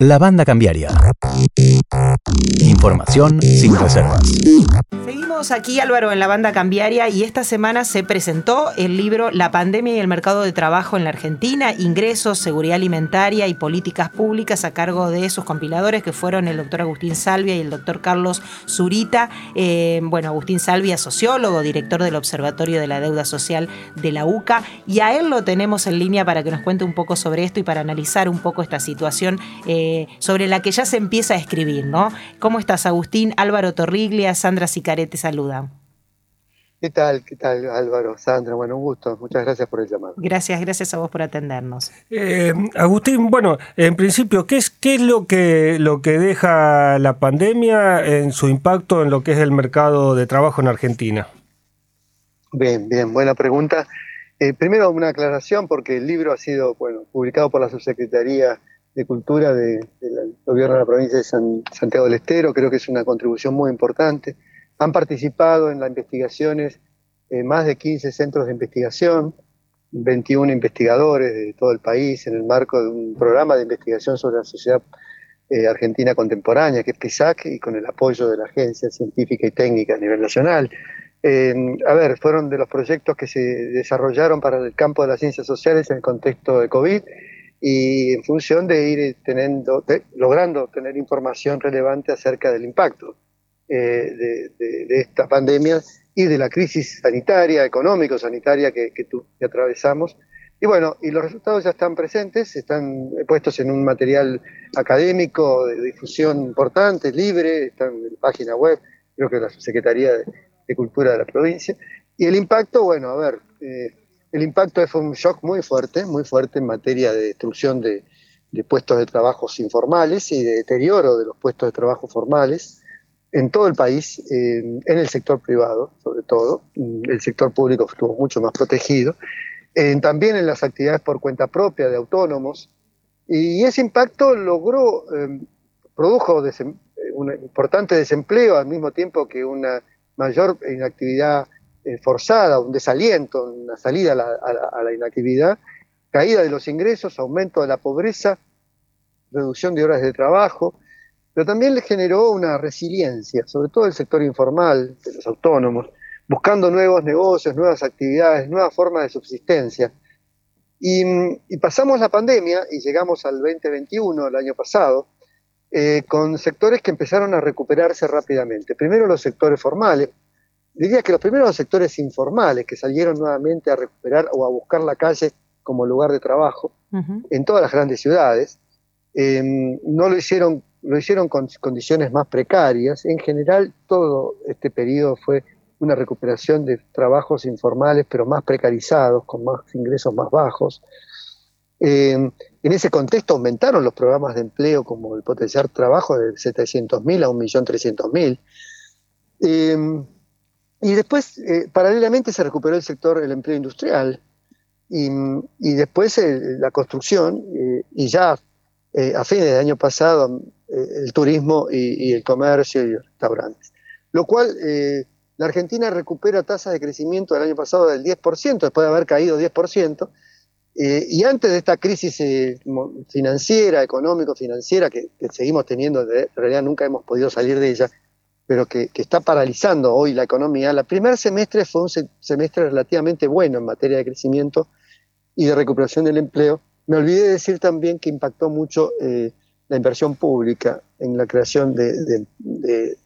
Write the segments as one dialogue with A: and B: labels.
A: La banda cambiaria. Información sin reservas.
B: Seguimos aquí, Álvaro, en la banda cambiaria y esta semana se presentó el libro La pandemia y el mercado de trabajo en la Argentina, ingresos, seguridad alimentaria y políticas públicas a cargo de sus compiladores que fueron el doctor Agustín Salvia y el doctor Carlos Zurita. Eh, bueno, Agustín Salvia, sociólogo, director del Observatorio de la Deuda Social de la UCA y a él lo tenemos en línea para que nos cuente un poco sobre esto y para analizar un poco esta situación eh, sobre la que ya se empieza a escribir, ¿no? ¿Cómo estás, Agustín? Álvaro Torriglia, Sandra Sicarete te saluda.
C: ¿Qué tal? ¿Qué tal, Álvaro? Sandra, bueno, un gusto. Muchas gracias por el llamado.
B: Gracias, gracias a vos por atendernos.
D: Eh, Agustín, bueno, en principio, ¿qué es, qué es lo, que, lo que deja la pandemia en su impacto en lo que es el mercado de trabajo en Argentina?
C: Bien, bien, buena pregunta. Eh, primero una aclaración porque el libro ha sido bueno, publicado por la Subsecretaría de Cultura del Gobierno de la provincia de Santiago del Estero. Creo que es una contribución muy importante. Han participado en las investigaciones eh, más de 15 centros de investigación, 21 investigadores de todo el país en el marco de un programa de investigación sobre la sociedad eh, argentina contemporánea, que es PISAC, y con el apoyo de la Agencia Científica y Técnica a nivel nacional. a ver, fueron de los proyectos que se desarrollaron para el campo de las ciencias sociales en el contexto de COVID y en función de ir teniendo, logrando tener información relevante acerca del impacto eh, de, esta pandemia y de la crisis sanitaria, económico-sanitaria que, que, atravesamos. Y bueno, y los resultados ya están presentes, están puestos en un material académico de difusión importante, libre, están en la página web, creo que la Secretaría de, Cultura de la provincia. Y el impacto, bueno, a ver, eh, el impacto fue un shock muy fuerte, muy fuerte en materia de destrucción de, puestos de trabajo informales y de deterioro de los puestos de trabajo formales en todo el país, en el sector privado sobre todo, el sector público estuvo mucho más protegido, también en las actividades por cuenta propia de autónomos, y ese impacto logró, em, produjo un importante desempleo al mismo tiempo que una mayor inactividad eh, forzada, un desaliento, una salida a la, inactividad, caída de los ingresos, aumento de la pobreza, reducción de horas de trabajo, pero también le generó una resiliencia, sobre todo el sector informal, de los autónomos, buscando nuevos negocios, nuevas actividades, nuevas formas de subsistencia. Y, pasamos la pandemia y llegamos al 2021, el año pasado, eh, con sectores que empezaron a recuperarse rápidamente. Primero los sectores formales, diría que los primeros sectores informales que salieron nuevamente a recuperar o a buscar la calle como lugar de trabajo en todas las grandes ciudades, em, no lo hicieron, lo hicieron con condiciones más precarias. En general, todo este periodo fue una recuperación de trabajos informales, pero más precarizados, con más ingresos más bajos. Em, en ese contexto aumentaron los programas de empleo como el potenciar trabajo de 700.000 a 1.300.000. Eh, y después, eh, paralelamente, se recuperó el sector del empleo industrial y, después eh, la construcción eh, y ya a fines del año pasado el turismo y, el comercio y restaurantes. Lo cual, la Argentina recupera tasas de crecimiento del año pasado del 10%, después de haber caído 10%, y antes de esta crisis financiera, económico-financiera que, que, seguimos teniendo, en realidad nunca hemos podido salir de ella, pero que, está paralizando hoy la economía, el primer semestre fue un semestre relativamente bueno en materia de crecimiento y de recuperación del empleo. Me olvidé de decir también que impactó mucho eh, la inversión pública en la creación de,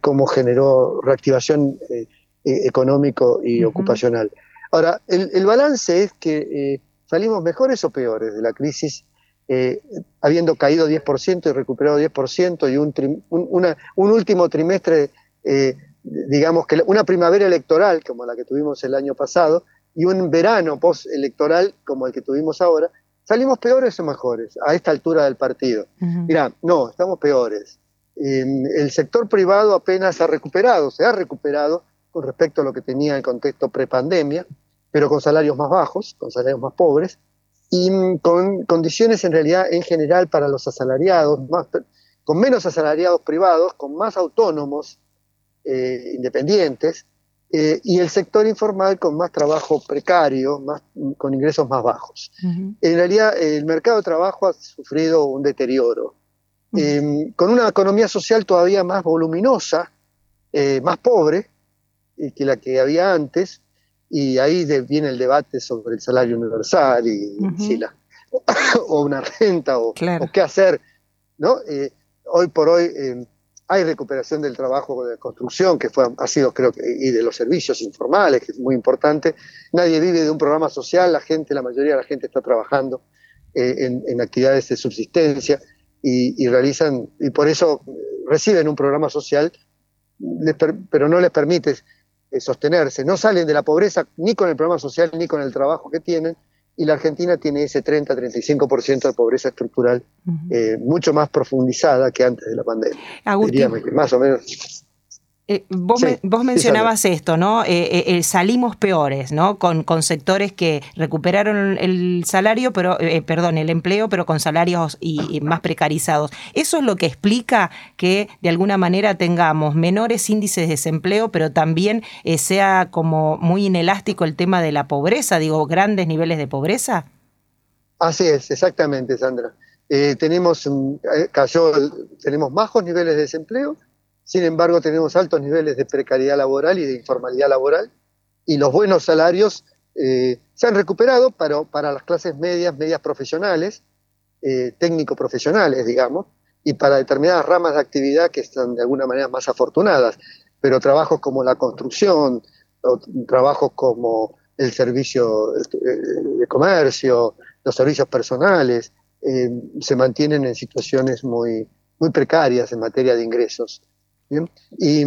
C: cómo generó reactivación eh, eh, económico y ocupacional. Ahora, el, balance es que salimos mejores o peores de la crisis eh, habiendo caído 10% y recuperado 10%, y un, un, último trimestre, eh, digamos que una primavera electoral como la que tuvimos el año pasado, y un verano postelectoral como el que tuvimos ahora, salimos peores o mejores a esta altura del partido. Mira, no, estamos peores. el sector privado apenas ha recuperado, se ha recuperado con respecto a lo que tenía el contexto prepandemia, pero con salarios más bajos, con salarios más pobres, y con condiciones en realidad en general para los asalariados, más, con menos asalariados privados, con más autónomos eh, independientes, eh, y el sector informal con más trabajo precario, más, con ingresos más bajos. En realidad el mercado de trabajo ha sufrido un deterioro. Eh, con una economía social todavía más voluminosa, eh, más pobre que la que había antes, y ahí viene el debate sobre el salario universal y si la, o una renta o, qué hacer, ¿no? hoy por hoy hay recuperación del trabajo de construcción, que fue, ha sido, creo que, y de los servicios informales, que es muy importante. Nadie vive de un programa social, la gente, la mayoría de la gente está trabajando eh, en, actividades de subsistencia y, realizan, y por eso reciben un programa social, pero no les permite eh, sostenerse. No salen de la pobreza ni con el programa social ni con el trabajo que tienen, y la Argentina tiene ese 30-35% de pobreza estructural eh, mucho más profundizada que antes de la pandemia.
B: Agustín,
C: más o menos
B: eh, vos, mencionabas esto, ¿no? Eh, eh, salimos peores, ¿no? Con, con, sectores que recuperaron el salario, pero, perdón, el empleo, pero con salarios y, más precarizados. ¿Eso es lo que explica que de alguna manera tengamos menores índices de desempleo, pero también sea como muy inelástico el tema de la pobreza, digo, grandes niveles de pobreza?
C: Así es, exactamente, Sandra. tenemos, cayó, tenemos bajos niveles de desempleo sin embargo, tenemos altos niveles de precariedad laboral y de informalidad laboral y los buenos salarios eh, se han recuperado para, para, las clases medias, medias profesionales, eh, técnico-profesionales, digamos, y para determinadas ramas de actividad que están de alguna manera más afortunadas. Pero trabajos como la construcción, trabajos como el servicio eh, de comercio, los servicios personales, se mantienen en situaciones muy, muy precarias en materia de ingresos. Y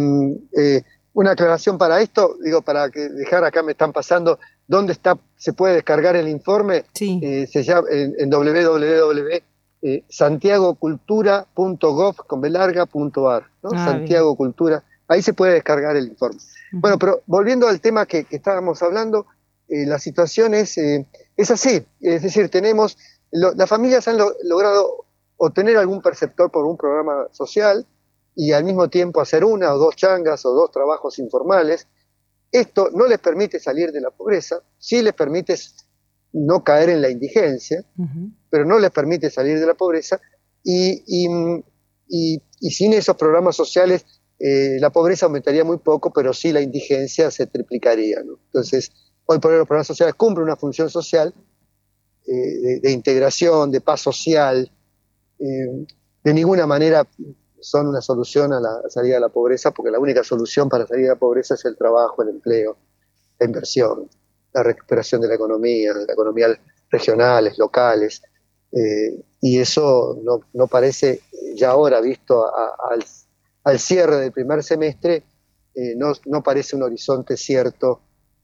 C: eh, una aclaración para esto, digo, para que dejar acá me están pasando, ¿dónde está, se puede descargar el informe?
B: Sí.
C: Eh, se llama en, en www.santiagocultura.gov con belarga.ar, ¿no? Ah, Santiago Cultura, ahí se puede descargar el informe. Bueno, pero volviendo al tema que, estábamos hablando, eh, la situación es, es así, es decir, tenemos, las familias han logrado obtener algún perceptor por un programa social, y al mismo tiempo hacer una o dos changas o dos trabajos informales. Esto no les permite salir de la pobreza, sí les permite no caer en la indigencia, pero no les permite salir de la pobreza y, y, sin esos programas sociales eh, la pobreza aumentaría muy poco, pero sí la indigencia se triplicaría. Entonces, hoy por hoy los programas sociales cumplen una función social eh, de, integración, de paz social, eh, de ninguna manera son una solución a la salida de la pobreza, porque la única solución para salir de la pobreza es el trabajo, el empleo, la inversión, la recuperación de la economía, de la economía regionales, locales. Eh, y eso no, parece, ya ahora visto al, cierre del primer semestre, eh, no, parece un horizonte cierto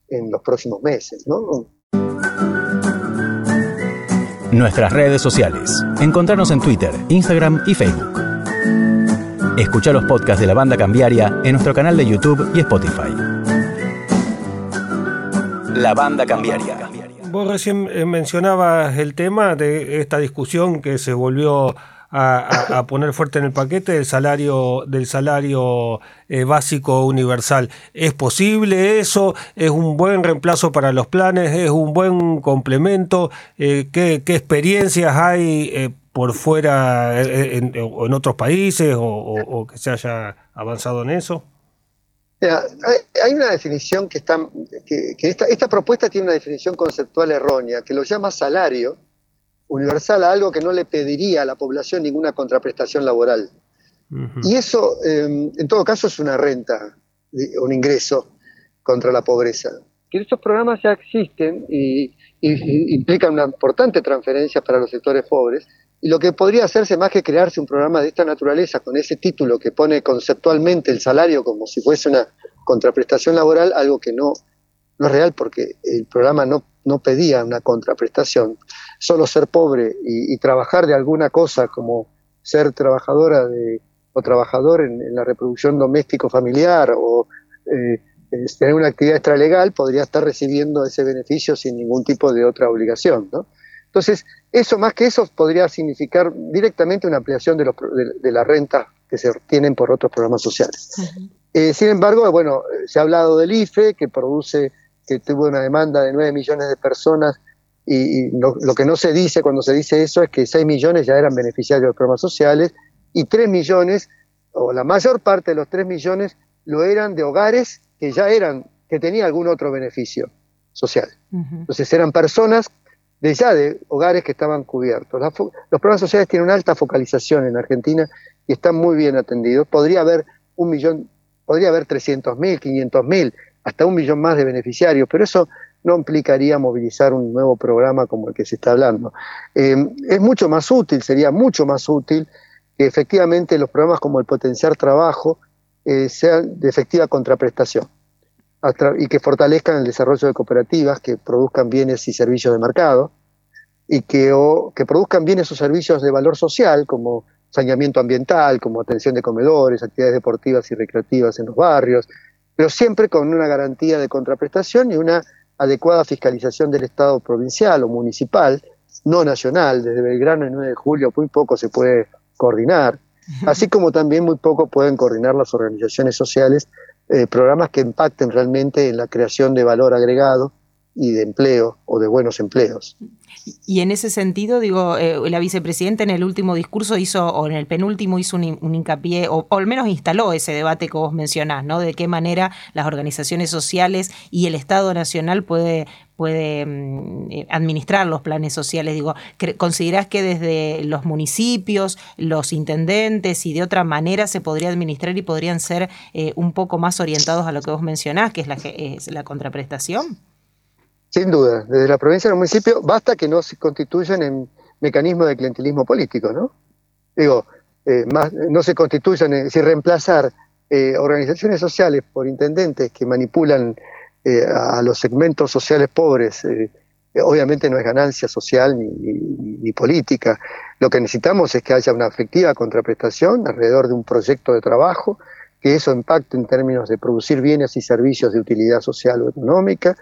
C: en los próximos meses.
A: Nuestras redes sociales. Encontrarnos en Twitter, Instagram y Facebook. Escucha los podcasts de la banda cambiaria en nuestro canal de YouTube y Spotify. La banda cambiaria.
D: Vos recién eh, mencionabas el tema de esta discusión que se volvió a, poner fuerte en el paquete del salario del salario eh, básico universal. ¿Es posible eso? ¿Es un buen reemplazo para los planes? ¿Es un buen complemento? Eh, ¿qué, ¿qué, experiencias hay por fuera eh, en, en otros países o, que se haya avanzado en eso?
C: hay una definición que está, que, esta, esta, propuesta tiene una definición conceptual errónea, que lo llama salario universal a algo que no le pediría a la población ninguna contraprestación laboral. Y eso, em, en todo caso, es una renta, un ingreso contra la pobreza. Que estos programas ya existen y, y implican una importante transferencia para los sectores pobres, y lo que podría hacerse más que crearse un programa de esta naturaleza con ese título que pone conceptualmente el salario como si fuese una contraprestación laboral, algo que no, es real porque el programa no, no pedía una contraprestación. Solo ser pobre y, trabajar de alguna cosa como ser trabajadora de, o trabajador en, la reproducción doméstico familiar o eh, tener una actividad extralegal podría estar recibiendo ese beneficio sin ningún tipo de otra obligación. ¿no? Entonces, eso más que eso podría significar directamente una ampliación de, los, de, la renta que se obtienen por otros programas sociales. Eh, sin embargo, bueno, se ha hablado del IFE, que produce, que tuvo una demanda de 9 millones de personas, y, lo, que no se dice cuando se dice eso es que 6 millones ya eran beneficiarios de los programas sociales, y 3 millones, o la mayor parte de los 3 millones, lo eran de hogares que ya eran, que tenían algún otro beneficio social. Entonces eran personas de ya de hogares que estaban cubiertos. los programas sociales tienen una alta focalización en Argentina y están muy bien atendidos. Podría haber un millón, podría haber 300 mil, 500 mil, hasta un millón más de beneficiarios, pero eso no implicaría movilizar un nuevo programa como el que se está hablando. Eh, es mucho más útil, sería mucho más útil que efectivamente los programas como el potenciar trabajo eh, sean de efectiva contraprestación y que fortalezcan el desarrollo de cooperativas que produzcan bienes y servicios de mercado y que, que produzcan bienes o servicios de valor social como saneamiento ambiental, como atención de comedores, actividades deportivas y recreativas en los barrios, pero siempre con una garantía de contraprestación y una adecuada fiscalización del Estado provincial o municipal, no nacional. Desde Belgrano el 9 de julio muy poco se puede coordinar, así como también muy poco pueden coordinar las organizaciones sociales eh, programas que impacten realmente en la creación de valor agregado y de empleo o de buenos empleos.
B: Y en ese sentido, digo, eh, la vicepresidenta en el último discurso hizo, o en el penúltimo hizo un, hincapié, o, al menos instaló ese debate que vos mencionás, ¿no? De qué manera las organizaciones sociales y el Estado Nacional puede, puede mm, eh, administrar los planes sociales. Digo, ¿considerás que desde los municipios, los intendentes y de otra manera se podría administrar y podrían ser eh, un poco más orientados a lo que vos mencionás, que es la, es la contraprestación?
C: Sin duda, desde la provincia del municipio basta que no se constituyan en mecanismos de clientelismo político, ¿no? Digo, eh, más, no se constituyan, es decir, reemplazar eh, organizaciones sociales por intendentes que manipulan eh, a los segmentos sociales pobres, obviamente no es ganancia social ni, ni, política. Lo que necesitamos es que haya una efectiva contraprestación alrededor de un proyecto de trabajo, que eso impacte en términos de producir bienes y servicios de utilidad social o económica,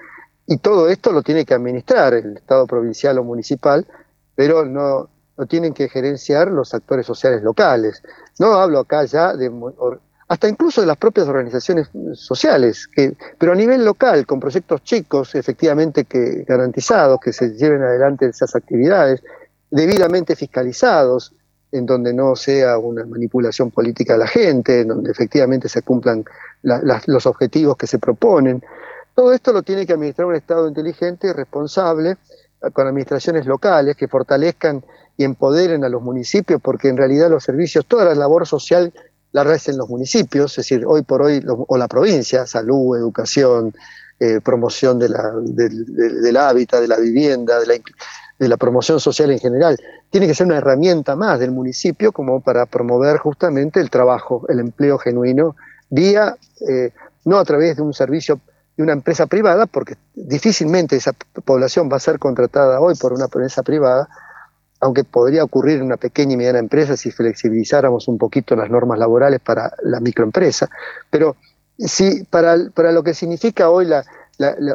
C: y todo esto lo tiene que administrar el Estado provincial o municipal, pero no, lo tienen que gerenciar los actores sociales locales. No hablo acá ya de hasta incluso de las propias organizaciones sociales, pero a nivel local, con proyectos chicos, efectivamente que garantizados, que se lleven adelante esas actividades, debidamente fiscalizados, en donde no sea una manipulación política de la gente, en donde efectivamente se cumplan los objetivos que se proponen. Todo esto lo tiene que administrar un Estado inteligente y responsable, eh, con administraciones locales que fortalezcan y empoderen a los municipios, porque en realidad los servicios, toda la labor social la hacen los municipios, es decir, hoy por hoy, o la provincia, salud, educación, eh, promoción del hábitat, de la vivienda, de la, de la, promoción social en general, tiene que ser una herramienta más del municipio como para promover justamente el trabajo, el empleo genuino, vía, eh, no a través de un servicio de una empresa privada, porque difícilmente esa población va a ser contratada hoy por una empresa privada, aunque podría ocurrir en una pequeña y mediana empresa si flexibilizáramos un poquito las normas laborales para la microempresa. Pero si para, para lo que significa hoy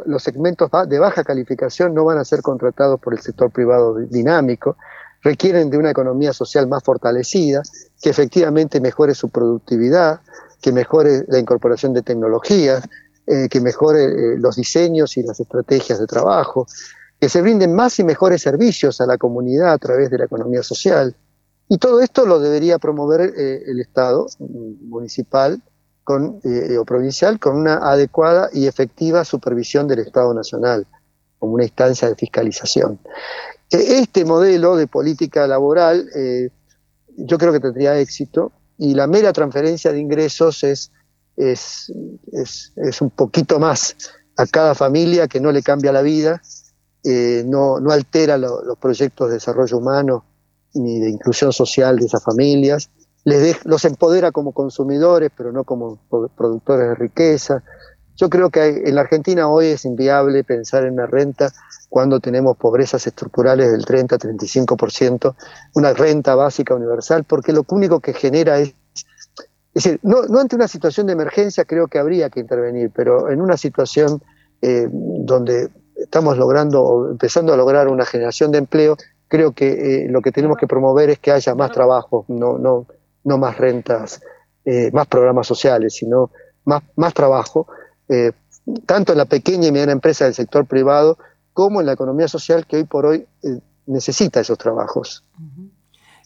C: los segmentos de baja calificación no van a ser contratados por el sector privado dinámico, requieren de una economía social más fortalecida, que efectivamente mejore su productividad, que mejore la incorporación de tecnologías, eh, que mejore eh, los diseños y las estrategias de trabajo, que se brinden más y mejores servicios a la comunidad a través de la economía social. Y todo esto lo debería promover eh, el Estado municipal o provincial con una adecuada y efectiva supervisión del Estado nacional, como una instancia de fiscalización. Este modelo de política laboral yo creo que tendría éxito y la mera transferencia de ingresos es es, es, un poquito más a cada familia que no le cambia la vida, eh, no, no, altera los proyectos de desarrollo humano ni de inclusión social de esas familias, les los empodera como consumidores, pero no como productores de riqueza. Yo creo que en la Argentina hoy es inviable pensar en una renta cuando tenemos pobrezas estructurales del 30-35%, una renta básica universal, porque lo único que genera es es decir, no, ante una situación de emergencia creo que habría que intervenir, pero en una situación eh, donde estamos logrando o empezando a lograr una generación de empleo, creo que eh, lo que tenemos que promover es que haya más trabajo, no, no, no más rentas, eh, más programas sociales, sino más, más trabajo, tanto en la pequeña y mediana empresa del sector privado como en la economía social que hoy por hoy necesita esos trabajos.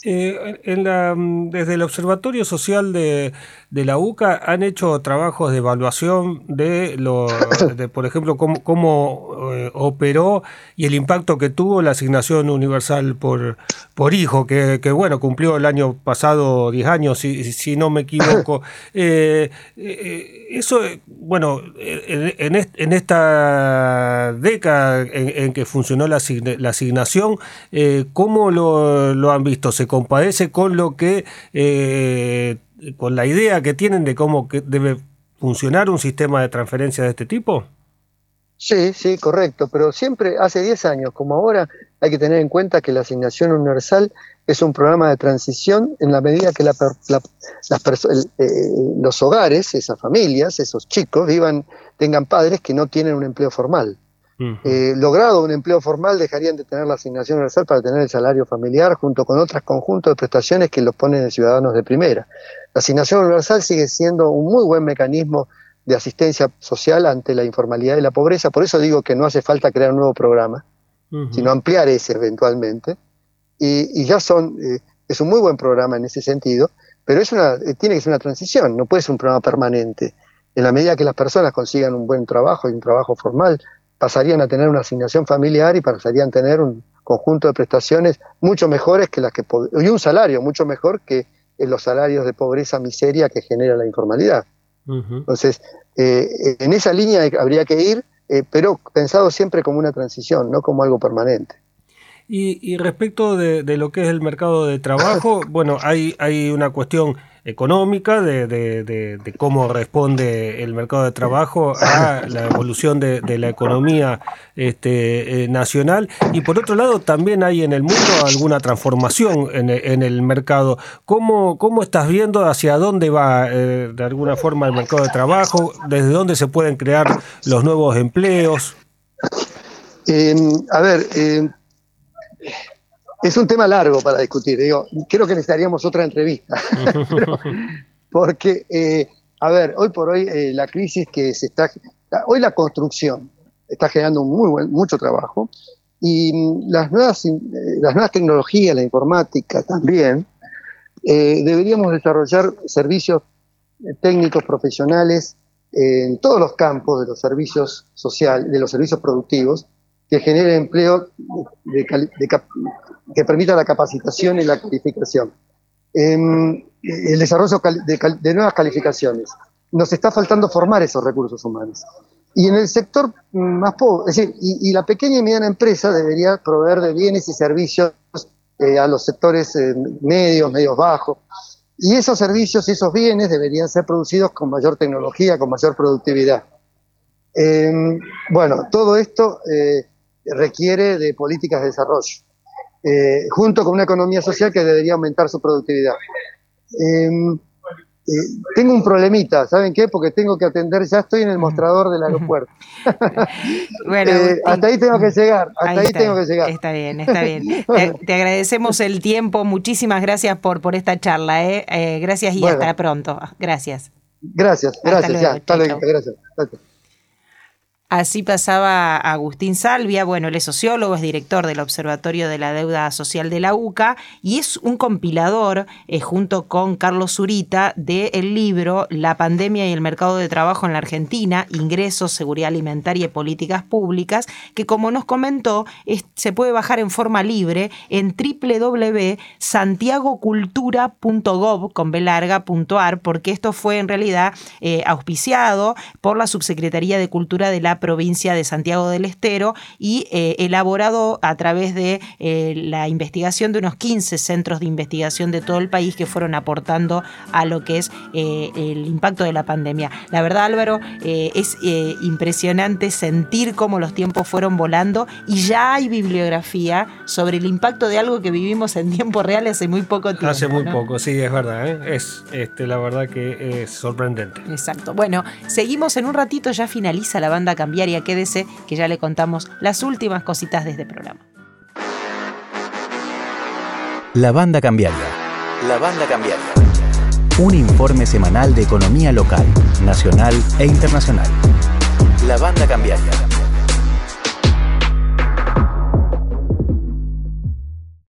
D: Eh, en la, mm, desde el Observatorio Social de, la UCA han hecho trabajos de evaluación de, lo, de por ejemplo, cómo, cómo eh, operó y el impacto que tuvo la asignación universal por, por hijo, que, bueno, cumplió el año pasado 10 años, si, si no me equivoco. Eh, eso, bueno, en, en, esta década en, que funcionó la, la asignación, ¿cómo lo, lo han visto? ¿Se compadece con lo que, eh, con la idea que tienen de cómo que debe funcionar un sistema de transferencia de este tipo?
C: Sí, sí, correcto, pero siempre hace 10 años como ahora hay que tener en cuenta que la asignación universal es un programa de transición en la medida que la, eh, los hogares, esas familias, esos chicos vivan, tengan padres que no tienen un empleo formal. Eh, logrado un empleo formal, dejarían de tener la asignación universal para tener el salario familiar junto con otros conjuntos de prestaciones que los ponen en ciudadanos de primera. La asignación universal sigue siendo un muy buen mecanismo de asistencia social ante la informalidad y la pobreza, por eso digo que no hace falta crear un nuevo programa, sino ampliar ese eventualmente. Y, ya son, eh, es un muy buen programa en ese sentido, pero es una, eh, tiene que ser una transición, no puede ser un programa permanente. En la medida que las personas consigan un buen trabajo y un trabajo formal, pasarían a tener una asignación familiar y pasarían a tener un conjunto de prestaciones mucho mejores que las que y un salario mucho mejor que los salarios de pobreza miseria que genera la informalidad. Entonces, eh, en esa línea habría que ir, eh, pero pensado siempre como una transición, no como algo permanente.
D: Y, respecto de, de, lo que es el mercado de trabajo, bueno, hay, hay una cuestión económica, de, cómo responde el mercado de trabajo a la evolución de, la economía este, eh, nacional. Y por otro lado, también hay en el mundo alguna transformación en, el mercado. ¿Cómo, ¿Cómo, estás viendo hacia dónde va eh, de alguna forma el mercado de trabajo? ¿Desde dónde se pueden crear los nuevos empleos?
C: a ver, es un tema largo para discutir. Digo, creo que necesitaríamos otra entrevista. porque, eh, a ver, hoy por hoy eh, la crisis que se está... Hoy la construcción está generando muy buen, mucho trabajo y mm, las nuevas, eh, las nuevas tecnologías, la informática también, deberíamos desarrollar servicios técnicos profesionales en todos los campos de los servicios sociales, de los servicios productivos, que generen empleo que permita la capacitación y la calificación. Em, el desarrollo de, nuevas calificaciones. Nos está faltando formar esos recursos humanos. Y en el sector más pobre, es decir, y, la pequeña y mediana empresa debería proveer de bienes y servicios eh, a los sectores eh, medios, medios bajos. Y esos servicios y esos bienes deberían ser producidos con mayor tecnología, con mayor productividad. Em, bueno, todo esto eh, requiere de políticas de desarrollo. Eh, junto con una economía social que debería aumentar su productividad. Em, eh, tengo un problemita, ¿saben qué? Porque tengo que atender, ya estoy en el mostrador del aeropuerto. bueno, eh, hasta ahí tengo que llegar, hasta ahí, tengo que llegar.
B: Está bien, está bien. te, agradecemos el tiempo, muchísimas gracias por, por esta charla, ¿eh? gracias y hasta pronto. Gracias.
C: Gracias, gracias, ya, hasta luego, gracias.
B: Así pasaba Agustín Salvia, bueno, él es sociólogo, es director del Observatorio de la Deuda Social de la UCA y es un compilador, eh, junto con Carlos Zurita, del libro La pandemia y el mercado de trabajo en la Argentina, ingresos, seguridad alimentaria y políticas públicas, que como nos comentó, se puede bajar en forma libre en www.santiagocultura.gov porque esto fue en realidad eh, auspiciado por la Subsecretaría de Cultura de la provincia de Santiago del Estero y eh, elaborado a través de eh, la investigación de unos 15 centros de investigación de todo el país que fueron aportando a lo que es eh, el impacto de la pandemia. La verdad, Álvaro, es impresionante sentir cómo los tiempos fueron volando y ya hay bibliografía sobre el impacto de algo que vivimos en tiempo real hace muy poco tiempo.
D: Hace muy poco, sí, es verdad. Es este, la verdad que es sorprendente.
B: Exacto. Bueno, seguimos en un ratito, ya finaliza la banda cambiaria, quédese que ya le contamos las últimas cositas de este programa.
A: La banda cambiaria. La banda cambiaria. Un informe semanal de economía local, nacional e internacional. La banda cambiaria.